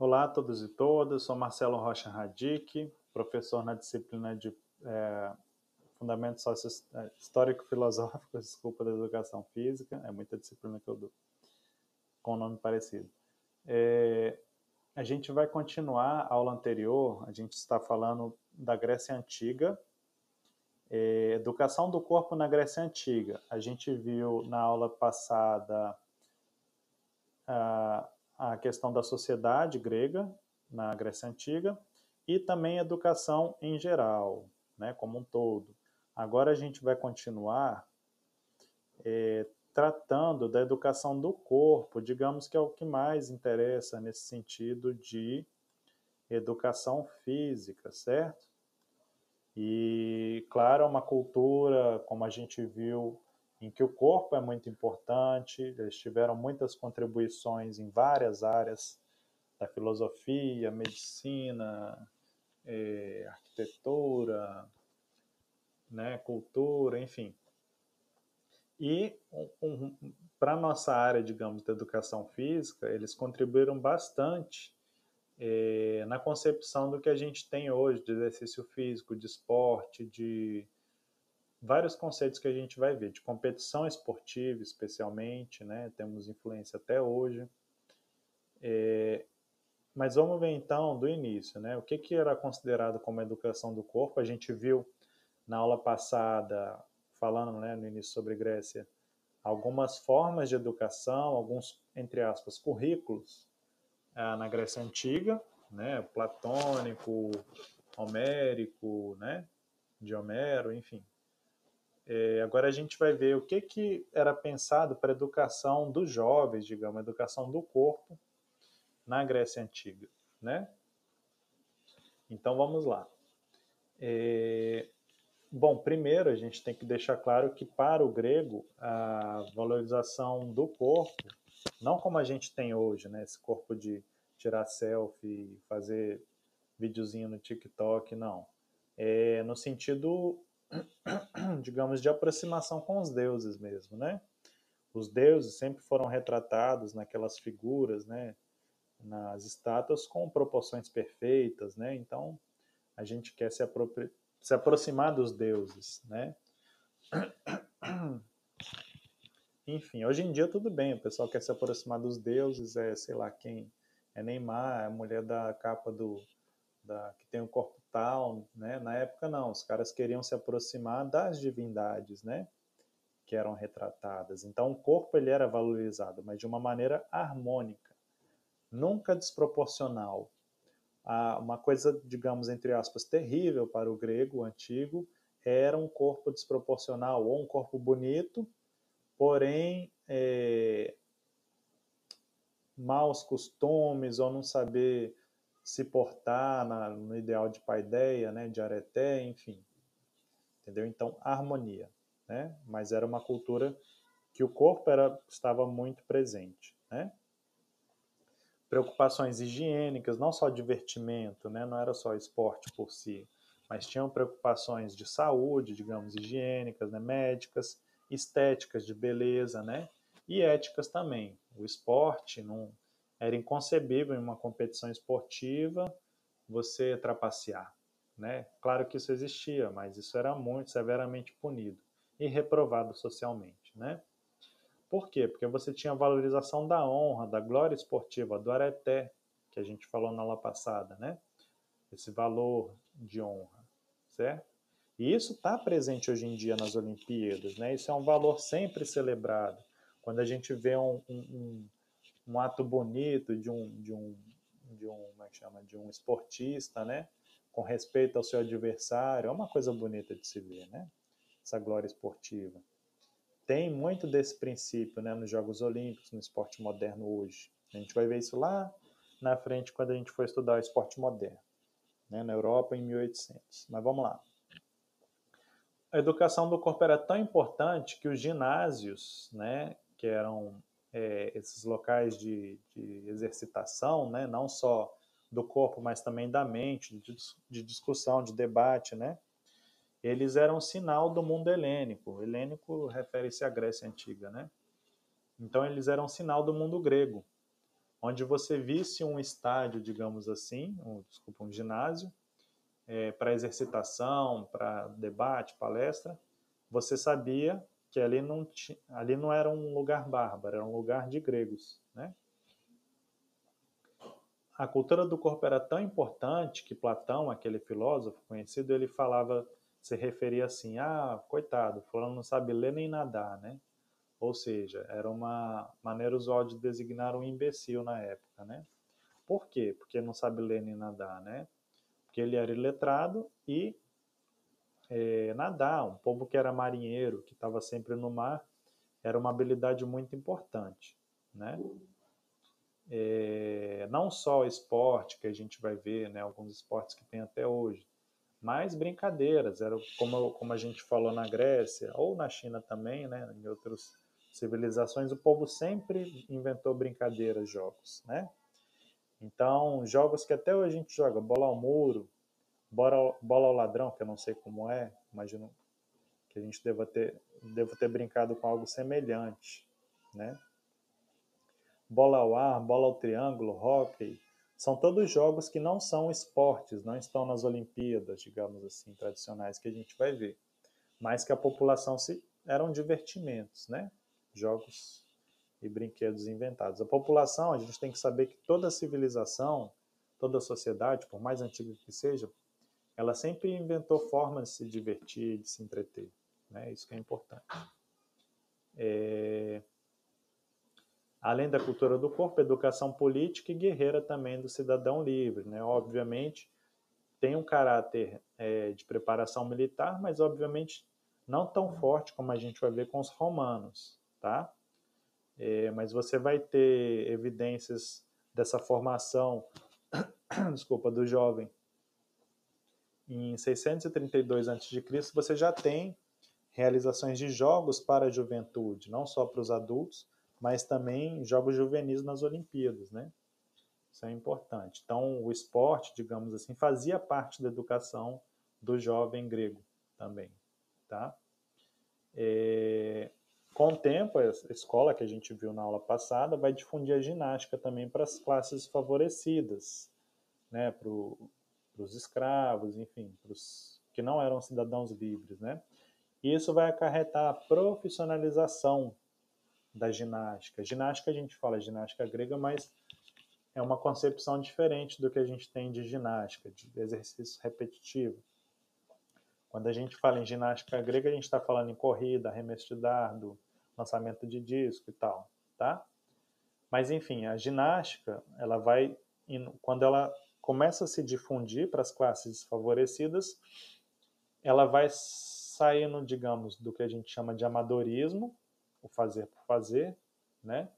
Olá a todos e todas, sou Marcelo Rocha Radic, professor na disciplina de é, Fundamentos é, Histórico-Filosóficos, desculpa, da Educação Física, é muita disciplina que eu dou, com nome parecido. É, a gente vai continuar a aula anterior, a gente está falando da Grécia Antiga, é, educação do corpo na Grécia Antiga. A gente viu na aula passada a, a questão da sociedade grega na Grécia Antiga e também educação em geral, né, como um todo. Agora a gente vai continuar é, tratando da educação do corpo, digamos que é o que mais interessa nesse sentido de educação física, certo? E, claro, é uma cultura, como a gente viu, em que o corpo é muito importante, eles tiveram muitas contribuições em várias áreas da filosofia, medicina, eh, arquitetura, né, cultura, enfim. E um, um, para a nossa área, digamos, da educação física, eles contribuíram bastante é, na concepção do que a gente tem hoje de exercício físico, de esporte, de vários conceitos que a gente vai ver, de competição esportiva especialmente, né? temos influência até hoje. É, mas vamos ver então do início, né? o que, que era considerado como educação do corpo, a gente viu na aula passada falando né, no início sobre Grécia, algumas formas de educação, alguns, entre aspas, currículos ah, na Grécia Antiga, né, platônico, homérico, né, de Homero, enfim. É, agora a gente vai ver o que, que era pensado para a educação dos jovens, digamos, a educação do corpo na Grécia Antiga, né? Então vamos lá. É, Bom, primeiro a gente tem que deixar claro que para o grego a valorização do corpo, não como a gente tem hoje, né, esse corpo de tirar selfie, fazer videozinho no TikTok, não. É no sentido, digamos, de aproximação com os deuses mesmo, né? Os deuses sempre foram retratados naquelas figuras, né, nas estátuas com proporções perfeitas, né? Então, a gente quer se apropriar se aproximar dos deuses, né? Enfim, hoje em dia tudo bem, o pessoal quer se aproximar dos deuses, é, sei lá, quem é Neymar, é a mulher da capa do da, que tem o corpo tal, né? Na época não, os caras queriam se aproximar das divindades, né? Que eram retratadas. Então o corpo ele era valorizado, mas de uma maneira harmônica, nunca desproporcional uma coisa, digamos, entre aspas, terrível para o grego antigo era um corpo desproporcional ou um corpo bonito, porém é, maus costumes ou não saber se portar na, no ideal de paideia, né, de areté, enfim. Entendeu? Então, harmonia. Né? Mas era uma cultura que o corpo era, estava muito presente. Né? preocupações higiênicas, não só divertimento, né? não era só esporte por si, mas tinham preocupações de saúde, digamos, higiênicas, né? médicas, estéticas, de beleza, né? e éticas também. O esporte não era inconcebível em uma competição esportiva você trapacear. Né? Claro que isso existia, mas isso era muito severamente punido e reprovado socialmente. Né? Por quê? Porque você tinha a valorização da honra, da glória esportiva, do areté, que a gente falou na aula passada, né? Esse valor de honra, certo? E isso está presente hoje em dia nas Olimpíadas, né? Isso é um valor sempre celebrado. Quando a gente vê um, um, um ato bonito de um, de um, de um, como é que chama? De um esportista, né? Com respeito ao seu adversário, é uma coisa bonita de se ver, né? Essa glória esportiva tem muito desse princípio né, nos Jogos Olímpicos, no esporte moderno hoje. A gente vai ver isso lá na frente quando a gente for estudar o esporte moderno, né, na Europa em 1800. Mas vamos lá. A educação do corpo era tão importante que os ginásios, né, que eram é, esses locais de, de exercitação, né, não só do corpo, mas também da mente, de, de discussão, de debate, né, eles eram sinal do mundo helênico. Helênico refere-se à Grécia Antiga, né? Então eles eram sinal do mundo grego. onde você visse um estádio, digamos assim, um, desculpa, um ginásio, é, para exercitação, para debate, palestra, você sabia que ali não, ali não era um lugar bárbaro, era um lugar de gregos. Né? A cultura do corpo era tão importante que Platão, aquele filósofo conhecido, ele falava, se referia assim, ah, coitado, fulano não sabe ler nem nadar, né? Ou seja, era uma maneira usual de designar um imbecil na época, né? Por quê? Porque não sabe ler nem nadar, né? Porque ele era iletrado e é, nadar, um povo que era marinheiro, que estava sempre no mar, era uma habilidade muito importante, né? É, não só esporte que a gente vai ver, né, alguns esportes que tem até hoje, mas brincadeiras, era como, como a gente falou na Grécia ou na China também, né, em outras civilizações, o povo sempre inventou brincadeiras, jogos, né? Então, jogos que até hoje a gente joga, bola ao muro, bola, bola ao ladrão, que eu não sei como é, imagino que a gente deva ter, deva ter brincado com algo semelhante, né? Bola ao ar, bola ao triângulo, hockey, são todos jogos que não são esportes, não estão nas Olimpíadas, digamos assim, tradicionais que a gente vai ver, mas que a população se eram divertimentos, né? Jogos e brinquedos inventados. A população, a gente tem que saber que toda civilização, toda sociedade, por mais antiga que seja, ela sempre inventou formas de se divertir, de se entreter. Né? Isso que é importante. É... Além da cultura do corpo, educação política e guerreira também do cidadão livre. Né? Obviamente, tem um caráter é, de preparação militar, mas obviamente não tão forte como a gente vai ver com os romanos. Tá? É, mas você vai ter evidências dessa formação, desculpa, do jovem. Em 632 a.C., você já tem realizações de jogos para a juventude, não só para os adultos, mas também jogos juvenis nas Olimpíadas, né? Isso é importante. Então, o esporte, digamos assim, fazia parte da educação do jovem grego também, tá? É, com o tempo, a escola que a gente viu na aula passada vai difundir a ginástica também para as classes favorecidas, né, para os escravos, enfim, para os que não eram cidadãos livres, né? E isso vai acarretar a profissionalização da ginástica. Ginástica a gente fala ginástica grega, mas é uma concepção diferente do que a gente tem de ginástica, de exercício repetitivo. Quando a gente fala em ginástica grega, a gente está falando em corrida, arremesso de dardo, lançamento de disco e tal, tá? Mas enfim, a ginástica, ela vai quando ela começa a se difundir para as classes desfavorecidas, ela vai saindo, digamos, do que a gente chama de amadorismo, o fazer por fazer, né?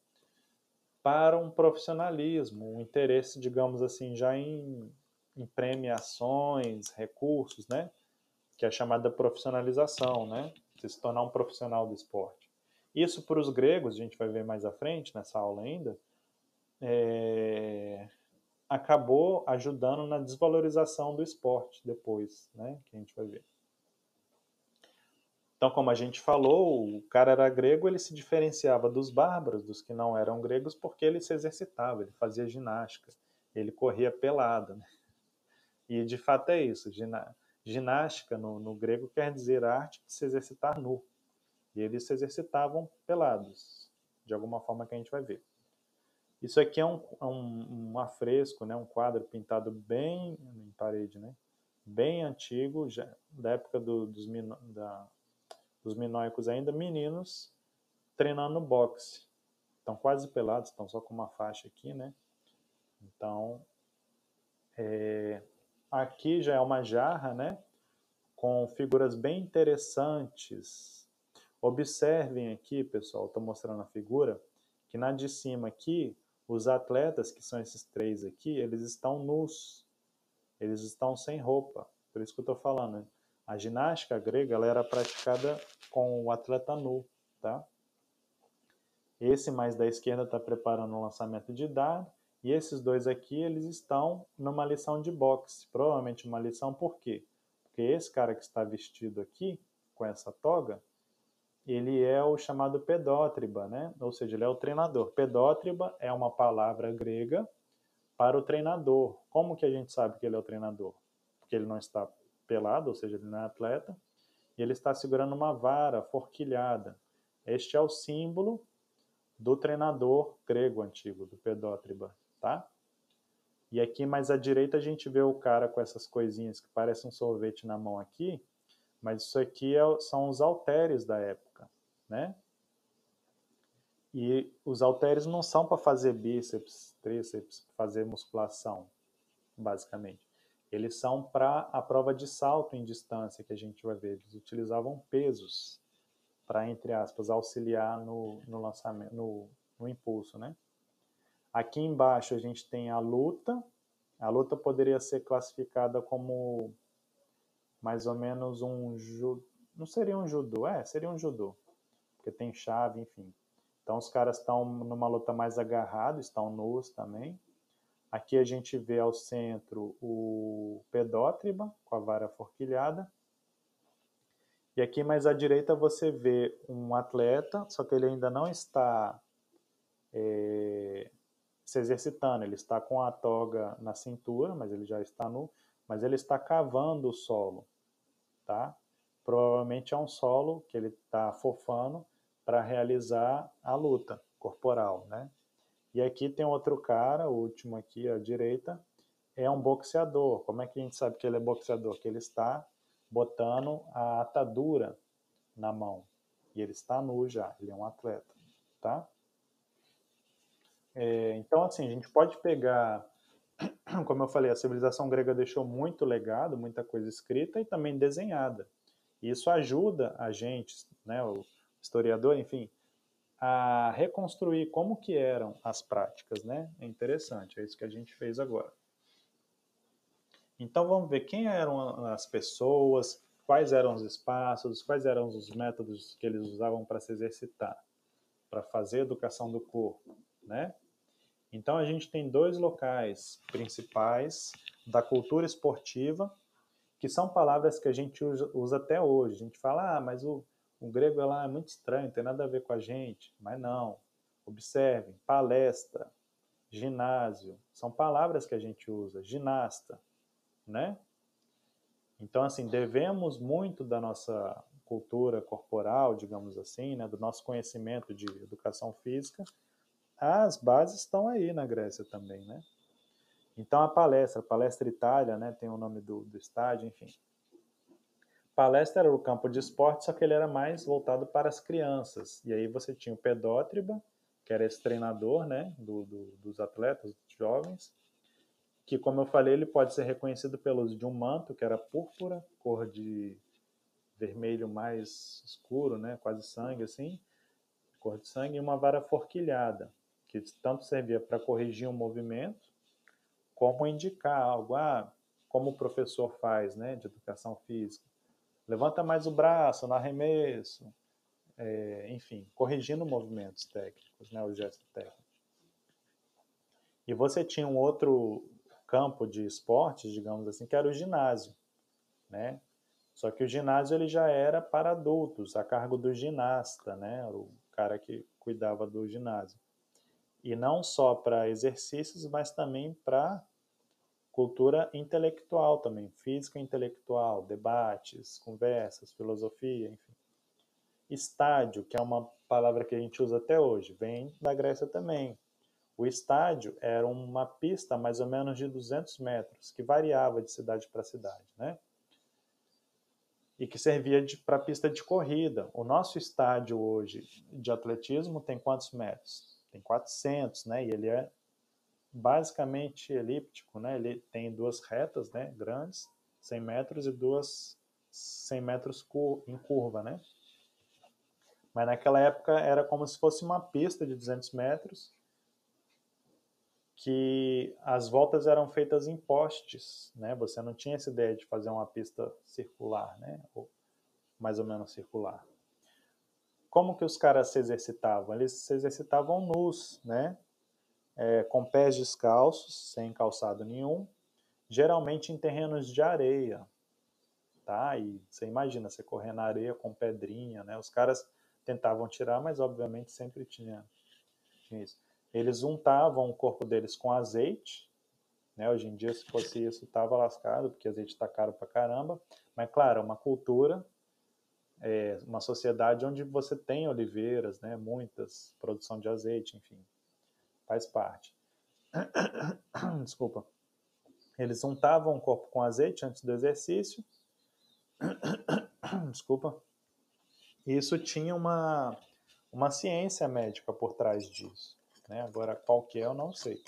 Para um profissionalismo, um interesse, digamos assim, já em, em premiações, recursos, né? Que é chamada profissionalização, né? De se tornar um profissional do esporte. Isso para os gregos, a gente vai ver mais à frente nessa aula ainda, é, acabou ajudando na desvalorização do esporte depois, né, que a gente vai ver. Então, como a gente falou, o cara era grego, ele se diferenciava dos bárbaros, dos que não eram gregos, porque ele se exercitava, ele fazia ginástica, ele corria pelado. Né? E de fato é isso, ginástica no, no grego quer dizer arte de se exercitar nu. E eles se exercitavam pelados, de alguma forma que a gente vai ver. Isso aqui é um, é um, um afresco, né, um quadro pintado bem em parede, né, bem antigo, já, da época do, dos, mino, da, dos minóicos ainda, meninos treinando boxe. Estão quase pelados, estão só com uma faixa aqui, né? Então, é, aqui já é uma jarra, né? Com figuras bem interessantes Observem aqui, pessoal, estou mostrando a figura, que na de cima aqui, os atletas, que são esses três aqui, eles estão nus, eles estão sem roupa, por isso que eu estou falando. Né? A ginástica grega ela era praticada com o atleta nu, tá? Esse mais da esquerda está preparando o lançamento de dado, e esses dois aqui, eles estão numa lição de boxe, provavelmente uma lição por quê? Porque esse cara que está vestido aqui, com essa toga, ele é o chamado pedótriba, né? Ou seja, ele é o treinador. Pedótriba é uma palavra grega para o treinador. Como que a gente sabe que ele é o treinador? Porque ele não está pelado, ou seja, ele não é atleta, e ele está segurando uma vara forquilhada. Este é o símbolo do treinador grego antigo, do pedótriba, tá? E aqui mais à direita a gente vê o cara com essas coisinhas que parecem um sorvete na mão aqui, mas isso aqui é, são os halteres da época, né? E os halteres não são para fazer bíceps, tríceps, fazer musculação, basicamente. Eles são para a prova de salto em distância que a gente vai ver. Eles utilizavam pesos para, entre aspas, auxiliar no, no lançamento, no, no impulso, né? Aqui embaixo a gente tem a luta. A luta poderia ser classificada como mais ou menos um judô. Não seria um judô, é, seria um judô. Porque tem chave, enfim. Então os caras estão numa luta mais agarrada, estão nus também. Aqui a gente vê ao centro o pedótriba com a vara forquilhada. E aqui mais à direita você vê um atleta, só que ele ainda não está é, se exercitando. Ele está com a toga na cintura, mas ele já está nu, mas ele está cavando o solo, tá? Provavelmente é um solo que ele está fofando para realizar a luta corporal, né? E aqui tem outro cara, o último aqui à direita, é um boxeador. Como é que a gente sabe que ele é boxeador? Que ele está botando a atadura na mão. E ele está nu já, ele é um atleta, tá? É, então, assim, a gente pode pegar, como eu falei, a civilização grega deixou muito legado, muita coisa escrita e também desenhada. Isso ajuda a gente, né, historiador, enfim, a reconstruir como que eram as práticas, né? É interessante, é isso que a gente fez agora. Então vamos ver quem eram as pessoas, quais eram os espaços, quais eram os métodos que eles usavam para se exercitar, para fazer educação do corpo, né? Então a gente tem dois locais principais da cultura esportiva, que são palavras que a gente usa, até hoje. A gente fala, ah, mas o, o grego lá é muito estranho, não tem nada a ver com a gente. Mas não. Observem, palestra, ginásio, são palavras que a gente usa, ginasta, né? Então, assim, devemos muito da nossa cultura corporal, digamos assim, né, do nosso conhecimento de educação física, as bases estão aí na Grécia também, né? Então, a palestra, Palestra Itália, né, tem o nome do, do estádio, enfim. Palestra era o campo de esporte, só que ele era mais voltado para as crianças. E aí você tinha o pedótriba, que era esse treinador, né, do, do, dos atletas jovens, que, como eu falei, ele pode ser reconhecido pelo uso de um manto, que era púrpura, cor de vermelho mais escuro, né, quase sangue, assim, cor de sangue, e uma vara forquilhada, que tanto servia para corrigir um movimento, como indicar algo, ah, como o professor faz, né, de educação física. Levanta mais o braço no arremesso, é, enfim, corrigindo movimentos técnicos, né, o gesto técnico. E você tinha um outro campo de esportes, digamos assim, que era o ginásio, né? Só que o ginásio ele já era para adultos, a cargo do ginasta, né? O cara que cuidava do ginásio. E não só para exercícios, mas também para cultura intelectual também, física intelectual, debates, conversas, filosofia, enfim. Estádio, que é uma palavra que a gente usa até hoje, vem da Grécia também. O estádio era uma pista mais ou menos de 200 metros, que variava de cidade para cidade, né? E que servia para pista de corrida. O nosso estádio hoje de atletismo tem quantos metros? Tem 400, né? E ele é basicamente elíptico, né? Ele tem duas retas, né? Grandes, 100 metros e duas 100 metros em curva, né? Mas naquela época era como se fosse uma pista de 200 metros que as voltas eram feitas em postes, né? Você não tinha essa ideia de fazer uma pista circular, né? Ou mais ou menos circular. Como que os caras se exercitavam? Eles se exercitavam nus, né? É, com pés descalços, sem calçado nenhum, geralmente em terrenos de areia, tá? E você imagina você correr na areia com pedrinha, né? Os caras tentavam tirar, mas obviamente sempre tinha, isso. Eles untavam o corpo deles com azeite, né? Hoje em dia, se fosse isso, tava lascado, porque azeite está caro pra caramba. Mas, claro, é uma cultura, é uma sociedade onde você tem oliveiras, né? Muitas, produção de azeite, enfim, faz parte. Desculpa. Eles untavam o corpo com azeite antes do exercício. Desculpa. Isso tinha uma, uma ciência médica por trás disso. Né? Agora, qual que é, eu não sei.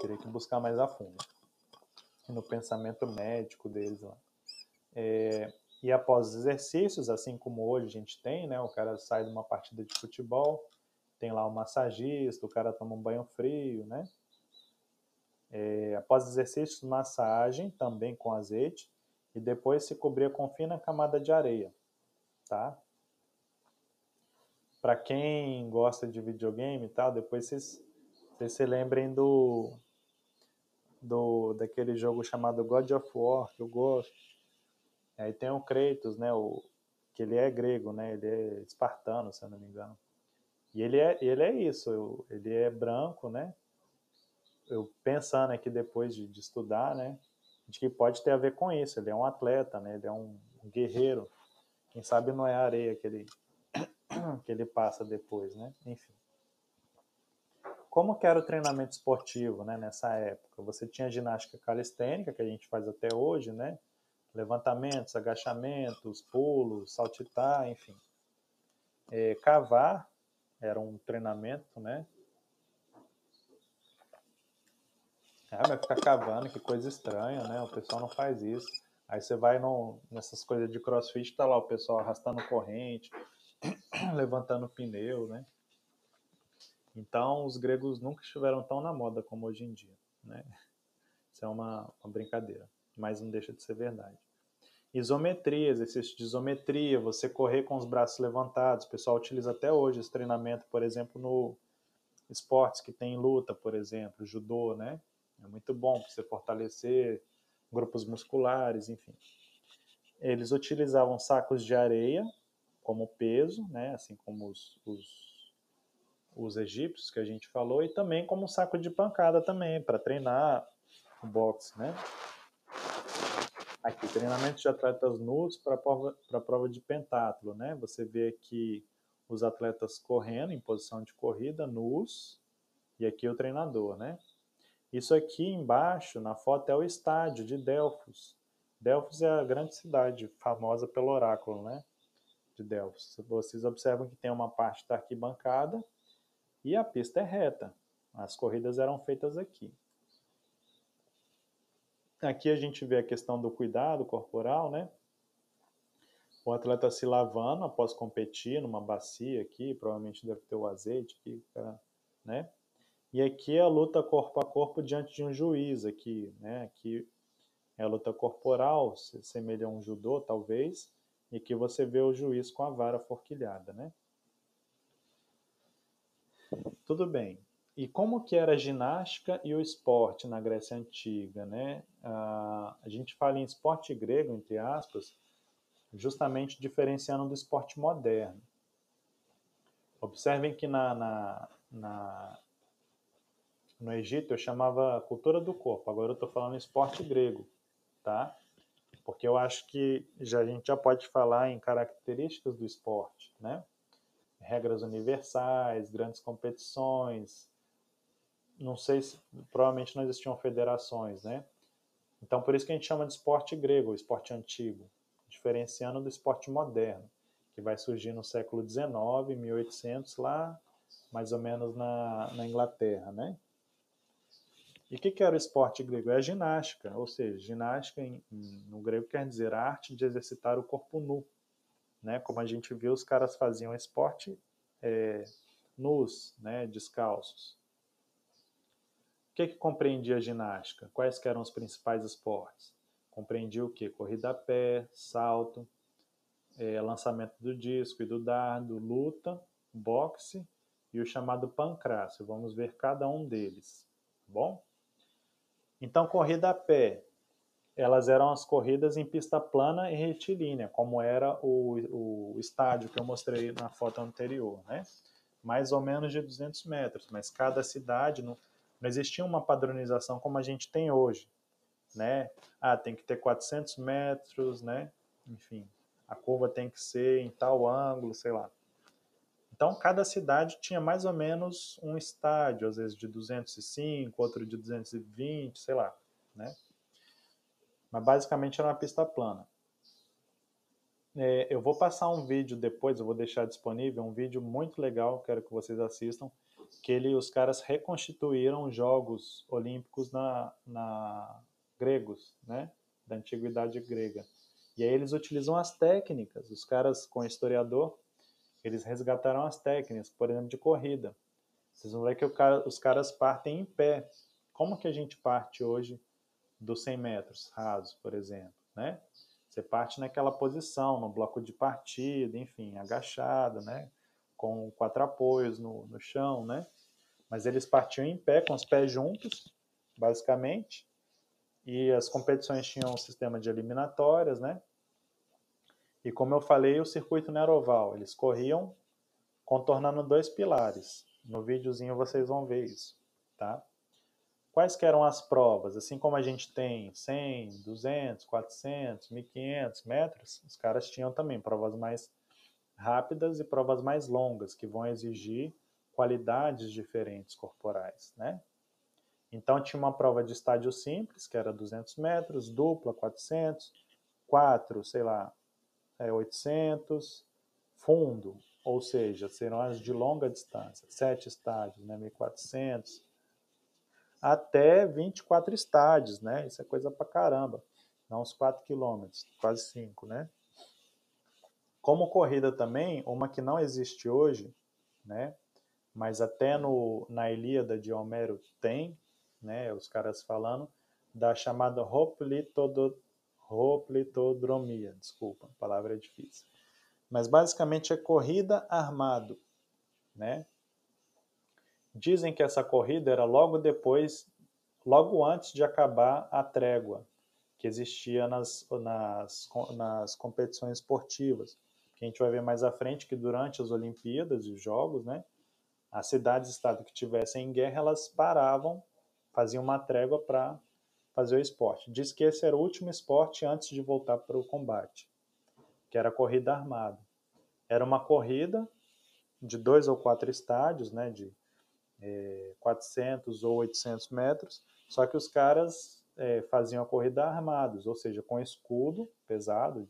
Teria que buscar mais a fundo. No pensamento médico deles lá. É, e após os exercícios, assim como hoje a gente tem, né? O cara sai de uma partida de futebol, tem lá o massagista, o cara toma um banho frio, né? É, após exercícios, massagem também com azeite e depois se cobria com fina camada de areia, tá? Para quem gosta de videogame e tal, depois vocês, vocês se lembrem do, do daquele jogo chamado God of War, que eu gosto. Aí tem o Kratos, né, o, que ele é grego, né, ele é espartano, se eu não me engano. E ele é, ele é isso, ele é branco, né? Eu pensando aqui depois de, de estudar, né, de que pode ter a ver com isso. Ele é um atleta, né? Ele é um, um guerreiro. Quem sabe não é a areia que ele que ele passa depois, né? Enfim. Como que era o treinamento esportivo, né, nessa época? Você tinha ginástica calistênica, que a gente faz até hoje, né? Levantamentos, agachamentos, pulos, saltitar, enfim. É, cavar era um treinamento, né? Ah, vai ficar cavando, que coisa estranha, né? O pessoal não faz isso. Aí você vai no, nessas coisas de crossfit, tá lá o pessoal arrastando corrente, levantando pneu, né? Então, os gregos nunca estiveram tão na moda como hoje em dia, né? Isso é uma, uma brincadeira, mas não deixa de ser verdade. Isometria, exercício de isometria, você correr com os braços levantados. O pessoal utiliza até hoje esse treinamento, por exemplo, no esportes que tem luta, por exemplo, judô, né? É muito bom para você fortalecer grupos musculares, enfim. Eles utilizavam sacos de areia como peso, né, assim como os, os, os egípcios que a gente falou, e também como saco de pancada também, para treinar o boxe, né. Aqui, treinamento de atletas nus para prova, prova de pentátulo, né, você vê aqui os atletas correndo em posição de corrida, nus, e aqui o treinador, né. Isso aqui embaixo, na foto, é o estádio de Delfos. Delfos é a grande cidade famosa pelo oráculo, né? de Delfos. Vocês observam que tem uma parte da arquibancada e a pista é reta. As corridas eram feitas aqui. Aqui a gente vê a questão do cuidado corporal, né? O atleta se lavando após competir numa bacia aqui, provavelmente deve ter o azeite aqui, né? E aqui é a luta corpo a corpo diante de um juiz aqui, né? Aqui é a luta corporal, se semelha a um judô, talvez e que você vê o juiz com a vara forquilhada, né? Tudo bem. E como que era a ginástica e o esporte na Grécia Antiga, né? a gente fala em esporte grego, entre aspas, justamente diferenciando do esporte moderno. Observem que na, na, na no Egito eu chamava cultura do corpo, agora eu estou falando esporte grego, tá? porque eu acho que já, a gente já pode falar em características do esporte, né? Regras universais, grandes competições, não sei se, provavelmente não existiam federações, né? Então, por isso que a gente chama de esporte grego, esporte antigo, diferenciando do esporte moderno, que vai surgir no século XIX, 1800, lá mais ou menos na, na Inglaterra, né? E o que, que era o esporte grego? É a ginástica, ou seja, ginástica em, em, no grego quer dizer a arte de exercitar o corpo nu. Né? Como a gente viu, os caras faziam esporte é, nus, né? descalços. Que, que compreendia a ginástica? Quais eram os principais esportes? Compreendia o que? Corrida a pé, salto, é, lançamento do disco e do dardo, luta, boxe e o chamado pancrácio. Vamos ver cada um deles, tá bom? Então, corrida a pé elas eram as corridas em pista plana e retilínea, como era o, o estádio que eu mostrei na foto anterior, né? Mais ou menos de 200 metros, mas cada cidade não, não existia uma padronização como a gente tem hoje, né? Ah, tem que ter 400 metros, né? Enfim, a curva tem que ser em tal ângulo, sei lá. Então, cada cidade tinha mais ou menos um estádio, às vezes de 205, outro de 220, sei lá, né? Mas basicamente era uma pista plana. É, eu vou passar um vídeo depois, eu vou deixar disponível um vídeo muito legal, quero que vocês assistam, que ele, os caras reconstituíram jogos olímpicos na, na gregos, né, da antiguidade grega. E aí eles utilizam as técnicas, os caras com historiador, eles resgataram as técnicas, por exemplo, de corrida. Vocês vão ver que cara, os caras partem em pé. Como que a gente parte hoje dos 100 metros raso, por exemplo, né? Você parte naquela posição, no bloco de partida, enfim, agachada, né? Com quatro apoios no, no chão, né? Mas eles partiam em pé, com os pés juntos, basicamente. E as competições tinham um sistema de eliminatórias, né? E como eu falei, o circuito não era oval. Eles corriam contornando dois pilares. No videozinho vocês vão ver isso, tá? Quais que eram as provas? Assim como a gente tem 100, 200, 400, 1500 metros, os caras tinham também provas mais rápidas e provas mais longas, que vão exigir qualidades diferentes corporais, né? Então tinha uma prova de estádio simples, que era 200 metros, dupla 400, 4, sei lá, é 800, fundo, ou seja, serão as de longa distância, 7 estádios, né, 1400, até 24 estádios, né? Isso é coisa pra caramba. Não uns 4 quilômetros, quase 5, né? Como corrida também, uma que não existe hoje, né? Mas até no, na Ilíada de Homero tem, né? Os caras falando da chamada hoplitodromia. Desculpa, a palavra é difícil. Mas basicamente é corrida armado, né? Dizem que essa corrida era logo depois, logo antes de acabar a trégua que existia nas, nas, nas competições esportivas. Que a gente vai ver mais à frente que durante as Olimpíadas e os Jogos, né, as cidades-estado que tivessem em guerra, elas paravam, faziam uma trégua para fazer o esporte. Diz que esse era o último esporte antes de voltar para o combate, que era a corrida armada. Era uma corrida de dois ou quatro estádios, né, de é, 400 ou 800 metros, só que os caras é, faziam a corrida armados, ou seja, com escudo pesado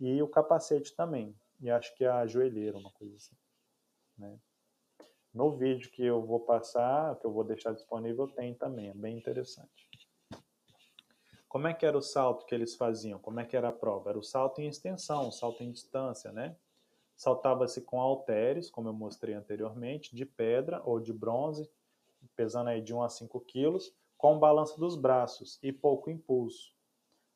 e o capacete também, e acho que a joelheira, uma coisa assim. Né? No vídeo que eu vou passar, que eu vou deixar disponível, tem também, é bem interessante. Como é que era o salto que eles faziam? Como é que era a prova? Era o salto em extensão, o salto em distância, né? Saltava-se com halteres, como eu mostrei anteriormente, de pedra ou de bronze, pesando aí de 1 a 5 quilos, com balança dos braços e pouco impulso.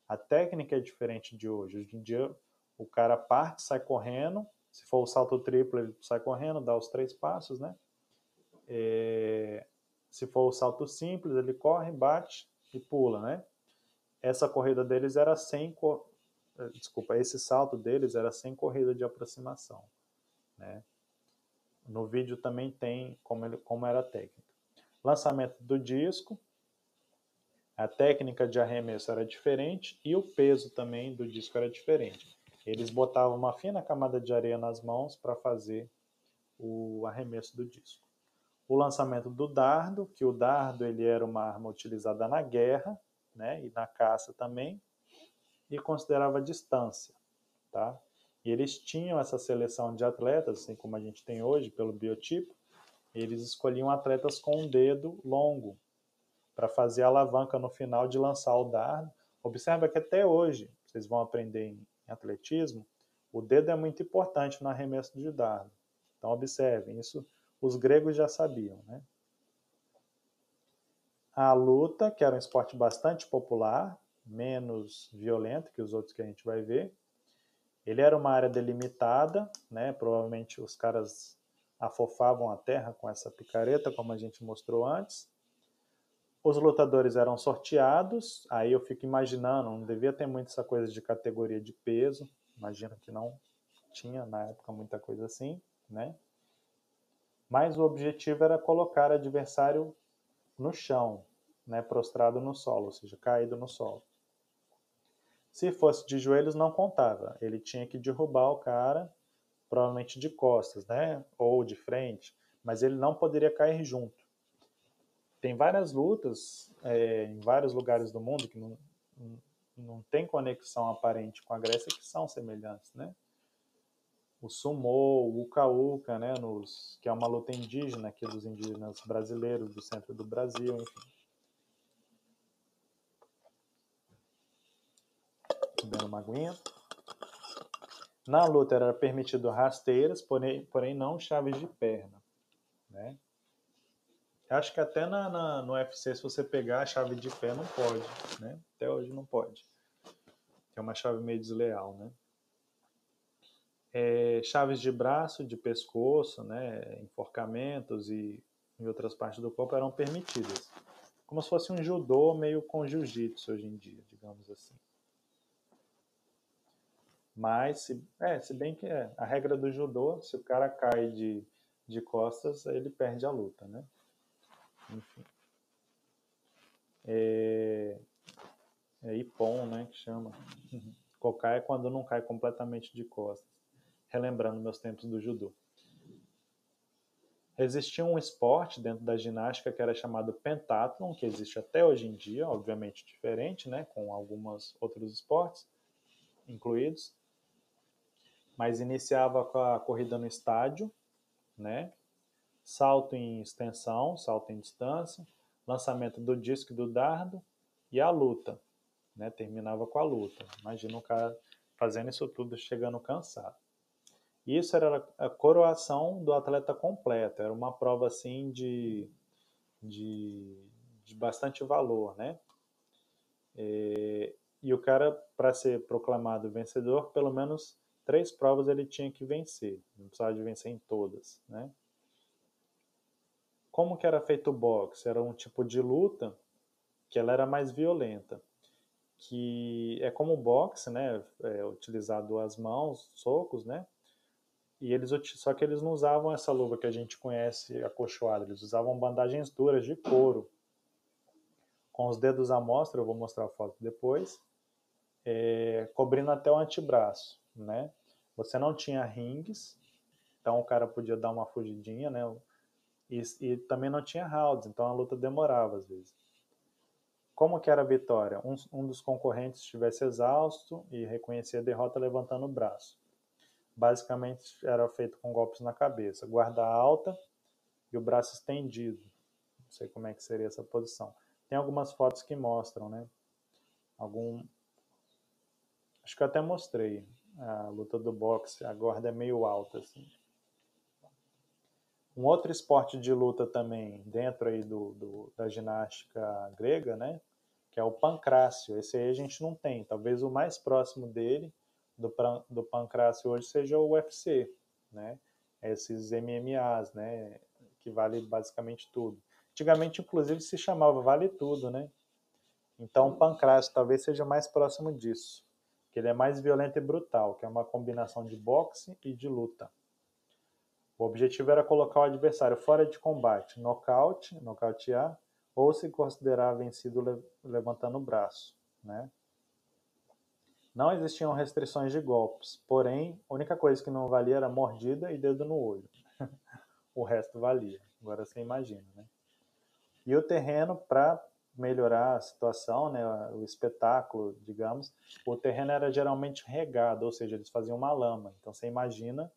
A técnica é diferente de hoje. Hoje em dia, o cara parte, sai correndo. Se for o salto triplo, ele sai correndo, dá os três passos, né? É... Se for o salto simples, ele corre, bate e pula, né? Essa corrida deles era sem, eh, desculpa, esse salto deles era sem corrida de aproximação. Né? No vídeo também tem como, ele, como era a técnica. Lançamento do disco, a técnica de arremesso era diferente e o peso também do disco era diferente. Eles botavam uma fina camada de areia nas mãos para fazer o arremesso do disco. O lançamento do dardo, que o dardo ele era uma arma utilizada na guerra né, e na caça também, e considerava distância, tá? E eles tinham essa seleção de atletas, assim como a gente tem hoje, pelo biotipo, eles escolhiam atletas com um dedo longo para fazer a alavanca no final de lançar o dardo. Observa que até hoje, vocês vão aprender em atletismo, o dedo é muito importante no arremesso de dardo. Então observem, isso os gregos já sabiam, né? A luta, que era um esporte bastante popular, menos violento que os outros que a gente vai ver. Ele era uma área delimitada, né? Provavelmente os caras afofavam a terra com essa picareta, como a gente mostrou antes. Os lutadores eram sorteados, aí eu fico imaginando, não devia ter muito essa coisa de categoria de peso, imagino que não tinha na época muita coisa assim, né? Mas o objetivo era colocar o adversário no chão, né, prostrado no solo, ou seja, caído no solo. Se fosse de joelhos, não contava. Ele tinha que derrubar o cara, provavelmente de costas, né? Ou de frente, mas ele não poderia cair junto. Tem várias lutas é, em vários lugares do mundo que não, não tem conexão aparente com a Grécia que são semelhantes, né? O sumo, o uca-uca, né, nos, que é uma luta indígena aqui dos indígenas brasileiros do centro do Brasil, enfim. Dando uma aguinha. Na luta era permitido rasteiras, porém, porém não chaves de perna, né? Acho que até na, na, no UFC, se você pegar a chave de pé, não pode, né? Até hoje não pode. É uma chave meio desleal, né? É, chaves de braço, de pescoço, né? Enforcamentos e em outras partes do corpo eram permitidas. Como se fosse um judô meio com jiu-jitsu hoje em dia, digamos assim. Mas, se, é, se bem que é, a regra do judô, se o cara cai de, de costas, ele perde a luta, né? Enfim. É, é Ipon, né, que chama. Cocar é quando não cai completamente de costas. Relembrando meus tempos do judô. Existia um esporte dentro da ginástica que era chamado pentathlon, que existe até hoje em dia, obviamente diferente, né, com alguns outros esportes incluídos, mas iniciava com a corrida no estádio, né, salto em extensão, salto em distância, lançamento do disco e do dardo e a luta. Né? Terminava com a luta. Imagina o cara fazendo isso tudo chegando cansado. Isso era a coroação do atleta completo. Era uma prova assim de, de, de bastante valor, né? E, e o cara, para ser proclamado vencedor, pelo menos três provas ele tinha que vencer. Não precisava de vencer em todas, né? Como que era feito o boxe? Era um tipo de luta que ela era mais violenta, que é como o boxe, né? É utilizado as mãos, socos, né? E eles só que eles não usavam essa luva que a gente conhece acolchoada, eles usavam bandagens duras de couro. Com os dedos à mostra, eu vou mostrar a foto depois, é, cobrindo até o antebraço, né? Você não tinha rings, então o cara podia dar uma fugidinha, né? E, e, também não tinha rounds, então a luta demorava às vezes. Como que era a vitória? Um, um dos concorrentes estivesse exausto e reconhecia a derrota levantando o braço. Basicamente era feito com golpes na cabeça, guarda alta e o braço estendido. Não sei como é que seria essa posição. Tem algumas fotos que mostram, né? Algum Acho que eu até mostrei a luta do boxe, a guarda é meio alta assim. Um outro esporte de luta também, dentro aí do, do, da ginástica grega, né? Que é o pancrácio. Esse aí a gente não tem. Talvez o mais próximo dele, do, do pancrácio hoje, seja o UFC, né? Esses MMAs, né? Que vale basicamente tudo. Antigamente, inclusive, se chamava Vale Tudo, né? Então, o pancrácio talvez seja mais próximo disso. Que ele é mais violento e brutal, que é uma combinação de boxe e de luta. O objetivo era colocar o adversário fora de combate, nocaute, nocautear, ou se considerar vencido levantando o braço. Né? Não existiam restrições de golpes, porém, a única coisa que não valia era mordida e dedo no olho. o resto valia. Agora você imagina, né? E o terreno, para melhorar a situação, né, o espetáculo, digamos, o terreno era geralmente regado, ou seja, eles faziam uma lama. Então você imagina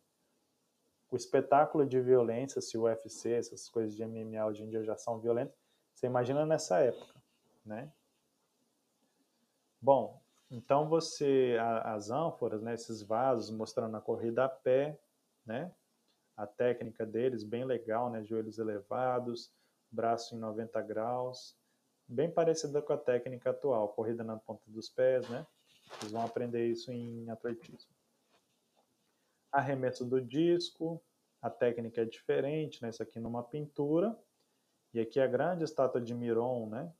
o espetáculo de violência, se o UFC, essas coisas de MMA hoje em dia já são violentas, você imagina nessa época, né? Bom, então você, as ânforas, né, esses vasos mostrando a corrida a pé, né? A técnica deles, bem legal, né? Joelhos elevados, braço em 90 graus, bem parecida com a técnica atual, corrida na ponta dos pés, né? Vocês vão aprender isso em atletismo arremesso do disco, a técnica é diferente, né? Isso aqui numa pintura, E aqui a grande estátua de Miron, né?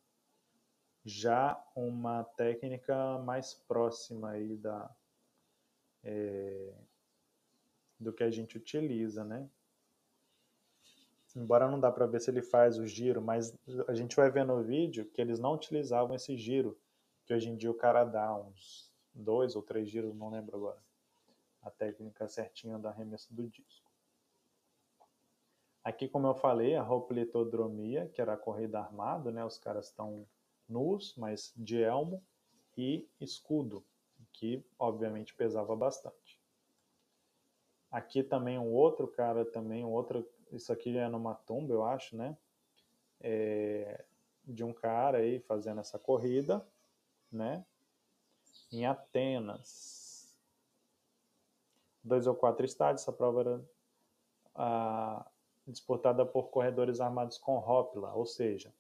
Já uma técnica mais próxima aí da, é, do que a gente utiliza, né? Embora não dá para ver se ele faz o giro, mas a gente vai ver no vídeo que eles não utilizavam esse giro, que hoje em dia o cara dá uns dois ou três giros, não lembro agora, a técnica certinha da arremesso do disco. Aqui, como eu falei, a roplitodromia, que era a corrida armada, né? Os caras estão nus, mas de elmo e escudo, que obviamente pesava bastante. Aqui também um outro cara, também um outro, isso aqui é numa tumba, eu acho, né? É, de um cara aí fazendo essa corrida, né? Em Atenas. Dois ou quatro estádios, essa prova era a, disputada por corredores armados com Hopla, ou seja,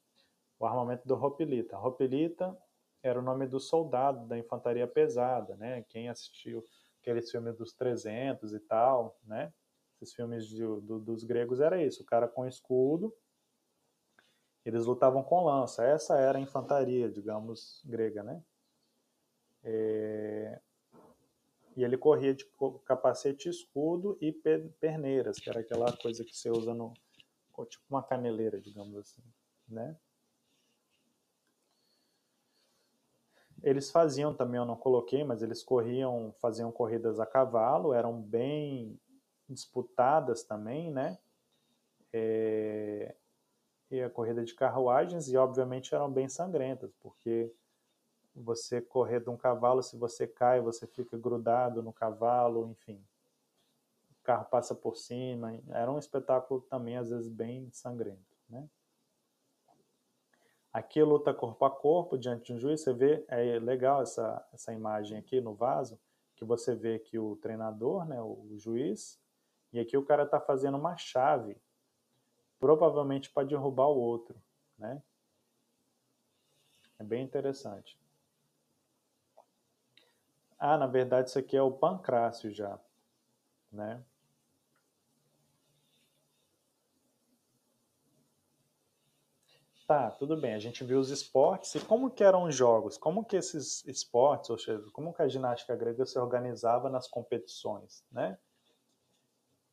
o armamento do Hopilita. Hopilita era o nome do soldado da infantaria pesada, né? Quem assistiu aqueles filmes dos 300 e tal, né? Esses filmes de, do, dos gregos era isso, o cara com escudo, eles lutavam com lança. Essa era a infantaria, digamos, grega, né? É... E ele corria de capacete escudo e perneiras, que era aquela coisa que você usa no. tipo uma caneleira, digamos assim. Né? Eles faziam também, eu não coloquei, mas eles corriam, faziam corridas a cavalo, eram bem disputadas também, né? É, e a corrida de carruagens, e obviamente eram bem sangrentas, porque você correr de um cavalo, se você cai, você fica grudado no cavalo, enfim. O carro passa por cima. Era um espetáculo também, às vezes, bem sangrento. Né? Aqui luta corpo a corpo diante de um juiz. Você vê, é legal essa, essa imagem aqui no vaso, que você vê que o treinador, né, o juiz, e aqui o cara está fazendo uma chave, provavelmente para derrubar o outro. Né? É bem interessante. Ah, na verdade isso aqui é o pancrácio já, né? Tá, tudo bem. A gente viu os esportes e como que eram os jogos? Como que esses esportes, ou seja, como que a ginástica grega se organizava nas competições, né?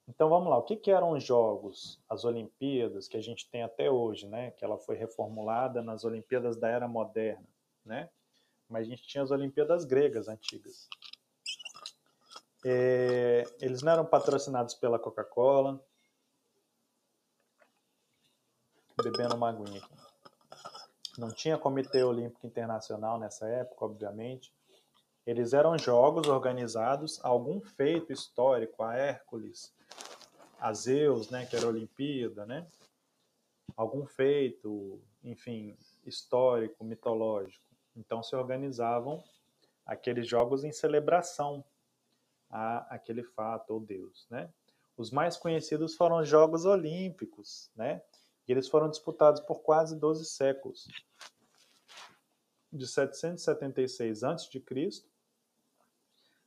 Então vamos lá, o que, que eram os jogos, as Olimpíadas que a gente tem até hoje, né? Que ela foi reformulada nas Olimpíadas da Era Moderna, né? Mas a gente tinha as Olimpíadas gregas antigas. É, eles não eram patrocinados pela Coca-Cola. Bebendo uma aguinha aqui. Não tinha Comitê Olímpico Internacional nessa época, obviamente. Eles eram jogos organizados algum feito histórico, a Hércules, a Zeus, né, que era a Olimpíada, né? Algum feito, enfim, histórico, mitológico. Então se organizavam aqueles jogos em celebração a aquele fato ou Deus, né? Os mais conhecidos foram os Jogos Olímpicos, né? E eles foram disputados por quase 12 séculos. De 776 a.C.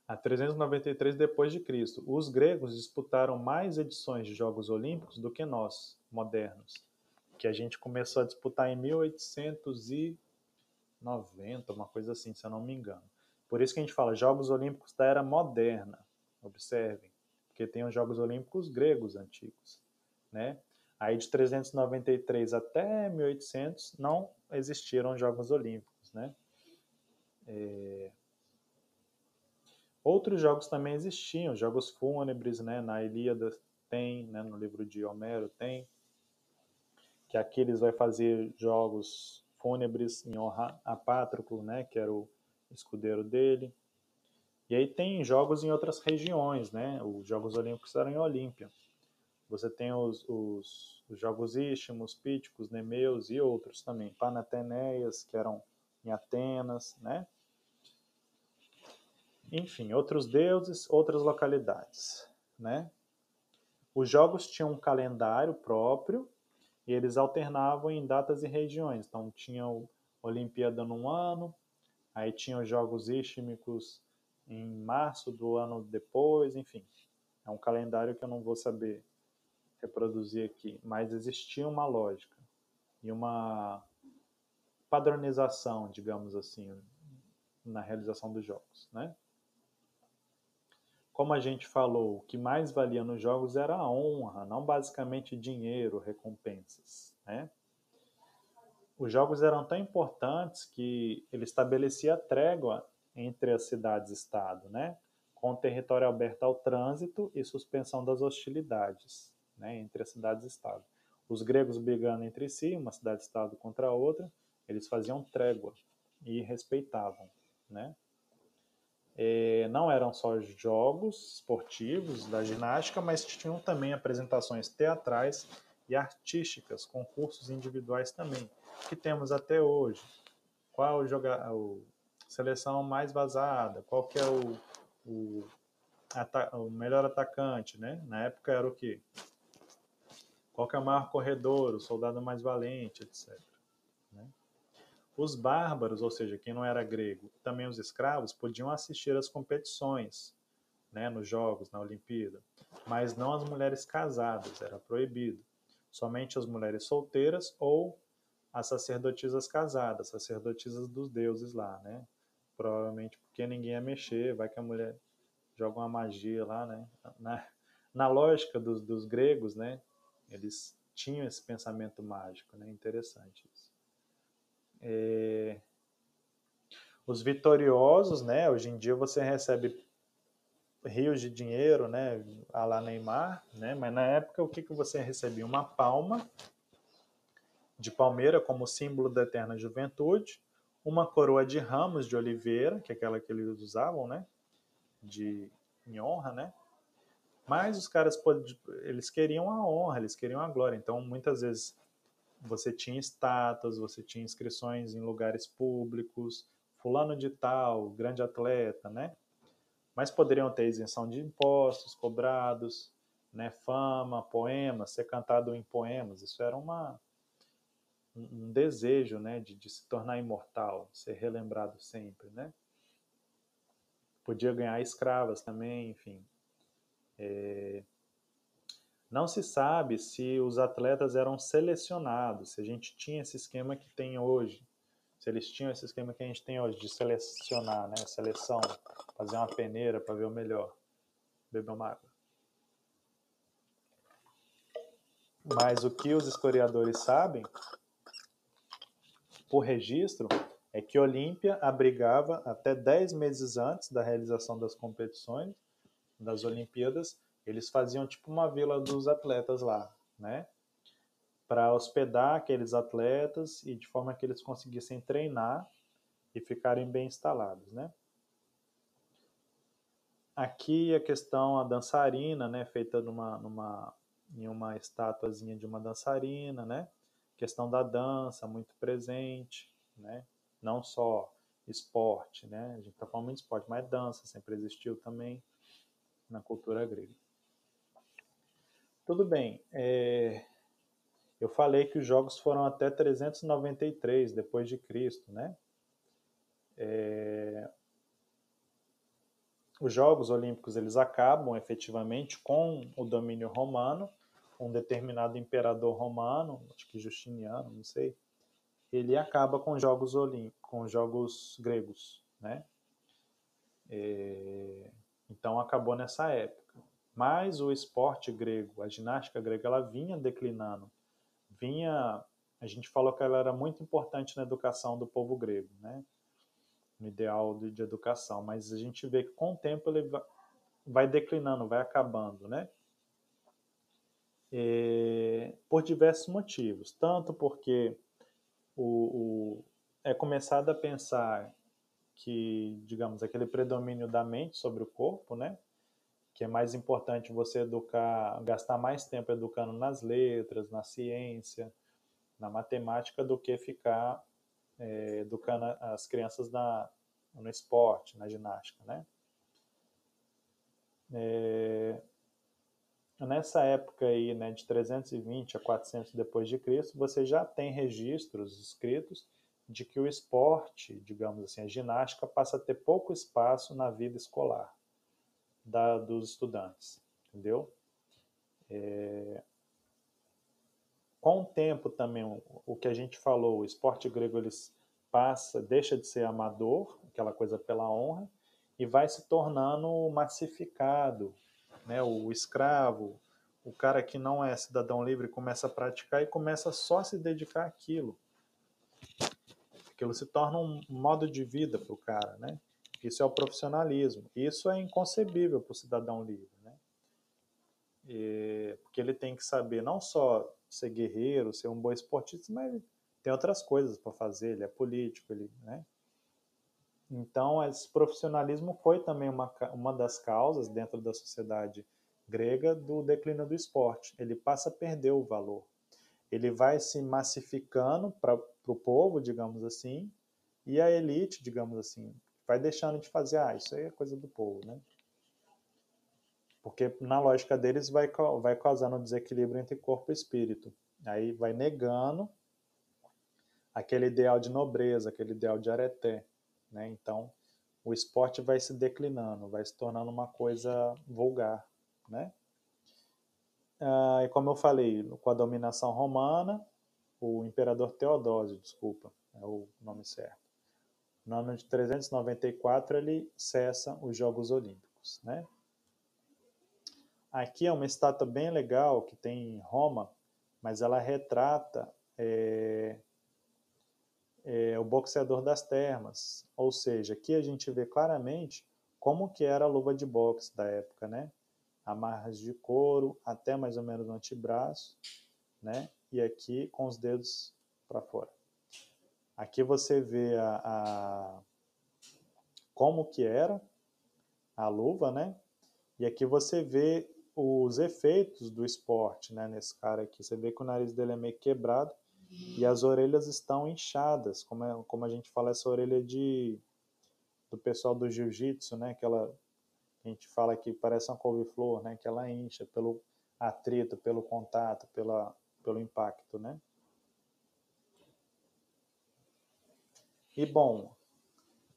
a 393 depois de Cristo. Os gregos disputaram mais edições de Jogos Olímpicos do que nós, modernos, que a gente começou a disputar em 1800 e 90, uma coisa assim, se eu não me engano. Por isso que a gente fala Jogos Olímpicos da Era Moderna. Observem, porque tem os Jogos Olímpicos gregos antigos, né? Aí de 393 até 1800 não existiram Jogos Olímpicos, né? É... Outros jogos também existiam, jogos fúnebres, né? Na Ilíada tem, né? no livro de Homero tem, que Aquiles vai fazer jogos fúnebres em honra a Pátroclo, né, que era o escudeiro dele. E aí tem jogos em outras regiões, né? Os Jogos Olímpicos eram em Olímpia. Você tem os, os, os Jogos Istmos, Píticos, Nemeus e outros também. Panateneias, que eram em Atenas, né? Enfim, outros deuses, outras localidades, né? Os jogos tinham um calendário próprio e eles alternavam em datas e regiões. Então tinha a Olimpíada num ano, aí tinha os Jogos Istmicos em março do ano depois, enfim. É um calendário que eu não vou saber reproduzir aqui, mas existia uma lógica, e uma padronização, digamos assim, na realização dos jogos, né? Como a gente falou, o que mais valia nos jogos era a honra, não basicamente dinheiro, recompensas, né? Os jogos eram tão importantes que ele estabelecia trégua entre as cidades-estado, né? Com o território aberto ao trânsito e suspensão das hostilidades, né? Entre as cidades-estado. Os gregos brigando entre si, uma cidade-estado contra a outra, eles faziam trégua e respeitavam, né? É, não eram só jogos esportivos da ginástica, mas tinham também apresentações teatrais e artísticas, concursos individuais também, que temos até hoje. Qual joga, a seleção mais vazada? Qual que é o, o, o melhor atacante, né? Na época era o quê? Qual que é o maior corredor, o soldado mais valente, etc. Os bárbaros, ou seja, quem não era grego, também os escravos, podiam assistir às competições, né, nos jogos, na Olimpíada, mas não as mulheres casadas, era proibido. Somente as mulheres solteiras ou as sacerdotisas casadas, sacerdotisas dos deuses lá, né? Provavelmente porque ninguém ia mexer, vai que a mulher joga uma magia lá, né? Na, na lógica dos, dos gregos, né? Eles tinham esse pensamento mágico, né? Interessante. É... Os vitoriosos, né? Hoje em dia você recebe rios de dinheiro, né? A lá Neymar, né? Mas na época o que, que você recebia? Uma palma de palmeira como símbolo da eterna juventude, uma coroa de ramos de oliveira, que é aquela que eles usavam, né? De em honra, né? Mas os caras eles queriam a honra, eles queriam a glória. Então muitas vezes você tinha estátuas, você tinha inscrições em lugares públicos, fulano de tal, grande atleta, né? Mas poderiam ter isenção de impostos cobrados, né? Fama, poemas, ser cantado em poemas, isso era uma um desejo, né, de, de se tornar imortal, ser relembrado sempre, né? Podia ganhar escravas também, enfim. É, não se sabe se os atletas eram selecionados, se a gente tinha esse esquema que tem hoje, se eles tinham esse esquema que a gente tem hoje de selecionar, né? Seleção, fazer uma peneira para ver o melhor. Beber uma água. Mas o que os historiadores sabem, por registro, é que Olímpia abrigava até 10 meses antes da realização das competições, das Olimpíadas, eles faziam tipo uma vila dos atletas lá, né? Para hospedar aqueles atletas e de forma que eles conseguissem treinar e ficarem bem instalados, né? Aqui a questão a dançarina, né, feita numa, numa em uma estatuazinha de uma dançarina, né? Questão da dança muito presente, né? Não só esporte, né? A gente está falando de esporte, mas dança sempre existiu também na cultura grega. Tudo bem. É, eu falei que os jogos foram até 393 depois de Cristo, né? É, os Jogos Olímpicos eles acabam efetivamente com o domínio romano, um determinado imperador romano, acho que Justiniano, não sei, ele acaba com os Jogos Olímpicos, com os Jogos gregos, né? É, então acabou nessa época. Mas o esporte grego, a ginástica grega, ela vinha declinando. Vinha, a gente falou que ela era muito importante na educação do povo grego, né? No ideal de, de educação, mas a gente vê que com o tempo ele vai declinando, vai acabando, né? E, por diversos motivos. Tanto porque o, o, é começado a pensar que, digamos, aquele predomínio da mente sobre o corpo, né? Que é mais importante você educar, gastar mais tempo educando nas letras, na ciência, na matemática, do que ficar é, educando as crianças na, no esporte, na ginástica, né? É, nessa época aí, né, de 320 a 400 depois de Cristo, você já tem registros escritos de que o esporte, digamos assim, a ginástica passa a ter pouco espaço na vida escolar da, dos estudantes, entendeu? É... com o tempo também, o que a gente falou, o esporte grego ele passa, deixa de ser amador, aquela coisa pela honra, e vai se tornando massificado, né? O escravo, o cara que não é cidadão livre começa a praticar e começa só a se dedicar àquilo. Aquilo se torna um modo de vida para o cara, né? Isso é o profissionalismo. Isso é inconcebível para o cidadão livre, né? E, porque ele tem que saber não só ser guerreiro, ser um bom esportista, mas tem outras coisas para fazer. Ele é político, ele, né? Então, esse profissionalismo foi também uma, uma das causas dentro da sociedade grega do declínio do esporte. Ele passa a perder o valor. Ele vai se massificando para o povo, digamos assim, e a elite, digamos assim, vai deixando de fazer, ah, isso aí é coisa do povo, né? Porque na lógica deles vai, vai causando um desequilíbrio entre corpo e espírito. Aí vai negando aquele ideal de nobreza, aquele ideal de areté, né? Então, o esporte vai se declinando, vai se tornando uma coisa vulgar, né? Ah, e como eu falei, com a dominação romana, o imperador Teodósio, desculpa, é o nome certo. No ano de 394 ele cessa os Jogos Olímpicos, né? Aqui é uma estátua bem legal que tem em Roma, mas ela retrata é, é, o boxeador das termas, ou seja, aqui a gente vê claramente como que era a luva de boxe da época, né? amarras de couro até mais ou menos no antebraço, né? E aqui com os dedos para fora. Aqui você vê a, a, como que era a luva, né? E aqui você vê os efeitos do esporte, né? Nesse cara aqui, você vê que o nariz dele é meio quebrado e as orelhas estão inchadas, como, é, como a gente fala essa orelha de do pessoal do jiu-jitsu, né? Aquela a gente fala que parece uma couve-flor, né? Que ela incha pelo atrito, pelo contato, pela, pelo impacto, né? E bom,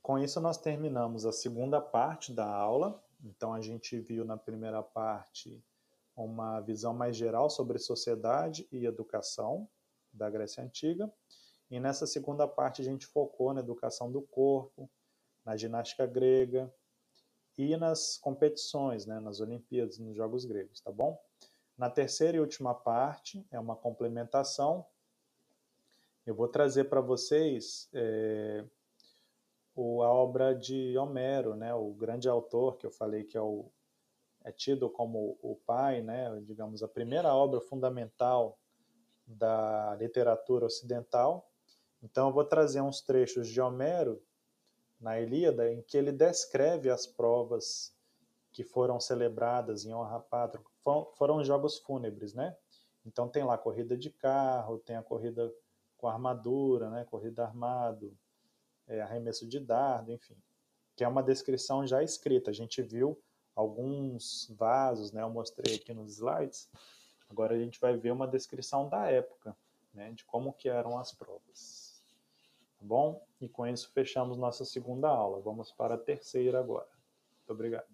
com isso nós terminamos a segunda parte da aula. Então a gente viu na primeira parte uma visão mais geral sobre sociedade e educação da Grécia Antiga. E nessa segunda parte a gente focou na educação do corpo, na ginástica grega, e nas competições, né, nas Olimpíadas, nos Jogos Gregos, tá bom? Na terceira e última parte, é uma complementação. Eu vou trazer para vocês é, o, a obra de Homero, né, o grande autor que eu falei que é, o, é tido como o pai, né, digamos, a primeira obra fundamental da literatura ocidental. Então, eu vou trazer uns trechos de Homero na Ilíada, em que ele descreve as provas que foram celebradas em honra pátria, foram jogos fúnebres, né? Então tem lá corrida de carro, tem a corrida com armadura, né? Corrida armado, é, arremesso de dardo, enfim, que é uma descrição já escrita. A gente viu alguns vasos, né? Eu mostrei aqui nos slides. Agora a gente vai ver uma descrição da época, né? De como que eram as provas bom? E com isso fechamos nossa segunda aula. Vamos para a terceira agora. Muito obrigado.